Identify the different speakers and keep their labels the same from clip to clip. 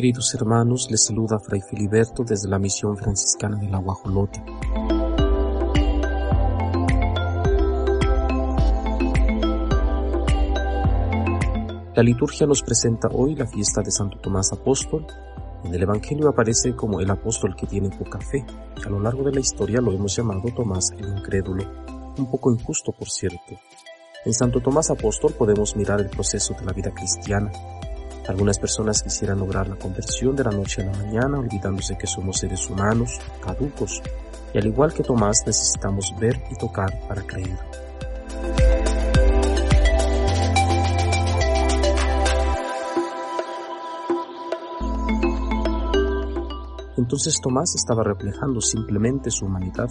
Speaker 1: Queridos hermanos, les saluda Fray Filiberto desde la misión franciscana de la Guajolota. La liturgia nos presenta hoy la fiesta de Santo Tomás Apóstol. En el Evangelio aparece como el apóstol que tiene poca fe. A lo largo de la historia lo hemos llamado Tomás el Incrédulo, un poco injusto por cierto. En Santo Tomás Apóstol podemos mirar el proceso de la vida cristiana, algunas personas quisieran lograr la conversión de la noche a la mañana olvidándose que somos seres humanos, caducos, y al igual que Tomás necesitamos ver y tocar para creer. Entonces Tomás estaba reflejando simplemente su humanidad,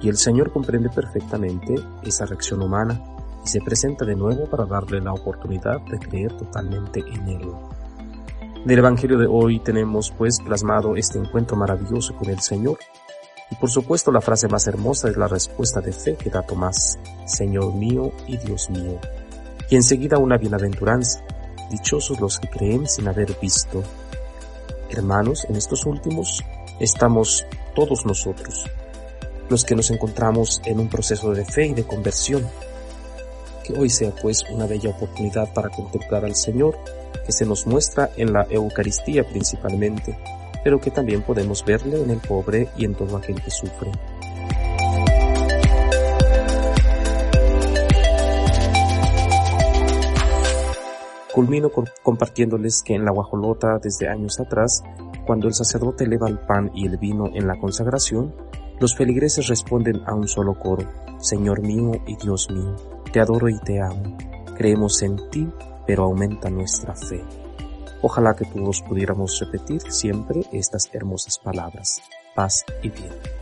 Speaker 1: y el Señor comprende perfectamente esa reacción humana y se presenta de nuevo para darle la oportunidad de creer totalmente en Él. En el Evangelio de hoy tenemos pues plasmado este encuentro maravilloso con el Señor. Y por supuesto la frase más hermosa es la respuesta de fe que da Tomás, Señor mío y Dios mío. Y enseguida una bienaventuranza, dichosos los que creen sin haber visto. Hermanos, en estos últimos estamos todos nosotros, los que nos encontramos en un proceso de fe y de conversión, que hoy sea pues una bella oportunidad para contemplar al Señor, que se nos muestra en la Eucaristía principalmente, pero que también podemos verle en el pobre y en todo aquel que sufre. Culmino compartiéndoles que en la guajolota desde años atrás, cuando el sacerdote eleva el pan y el vino en la consagración, los feligreses responden a un solo coro, Señor mío y Dios mío. Te adoro y te amo. Creemos en ti, pero aumenta nuestra fe. Ojalá que todos pudiéramos repetir siempre estas hermosas palabras. Paz y bien.